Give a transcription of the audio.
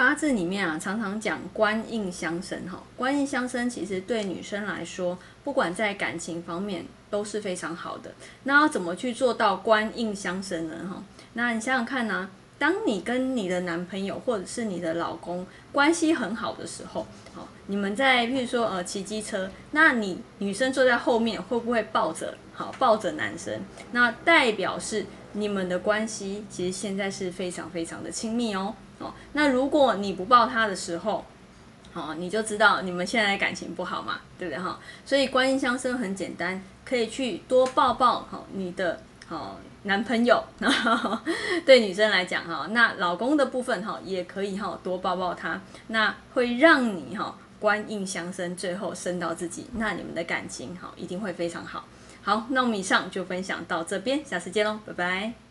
八字里面啊，常常讲官印相生哈，官印相生其实对女生来说，不管在感情方面都是非常好的。那要怎么去做到官印相生呢？哈，那你想想看呢？当你跟你的男朋友或者是你的老公关系很好的时候，好，你们在譬如说呃骑机车，那你女生坐在后面会不会抱着好抱着男生？那代表是你们的关系其实现在是非常非常的亲密哦。哦，那如果你不抱他的时候，好，你就知道你们现在感情不好嘛，对不对哈？所以观音相生很简单，可以去多抱抱好你的好男朋友，对女生来讲哈，那老公的部分哈也可以哈多抱抱他，那会让你哈观音相生，最后生到自己，那你们的感情哈一定会非常好。好，那我们以上就分享到这边，下次见喽，拜拜。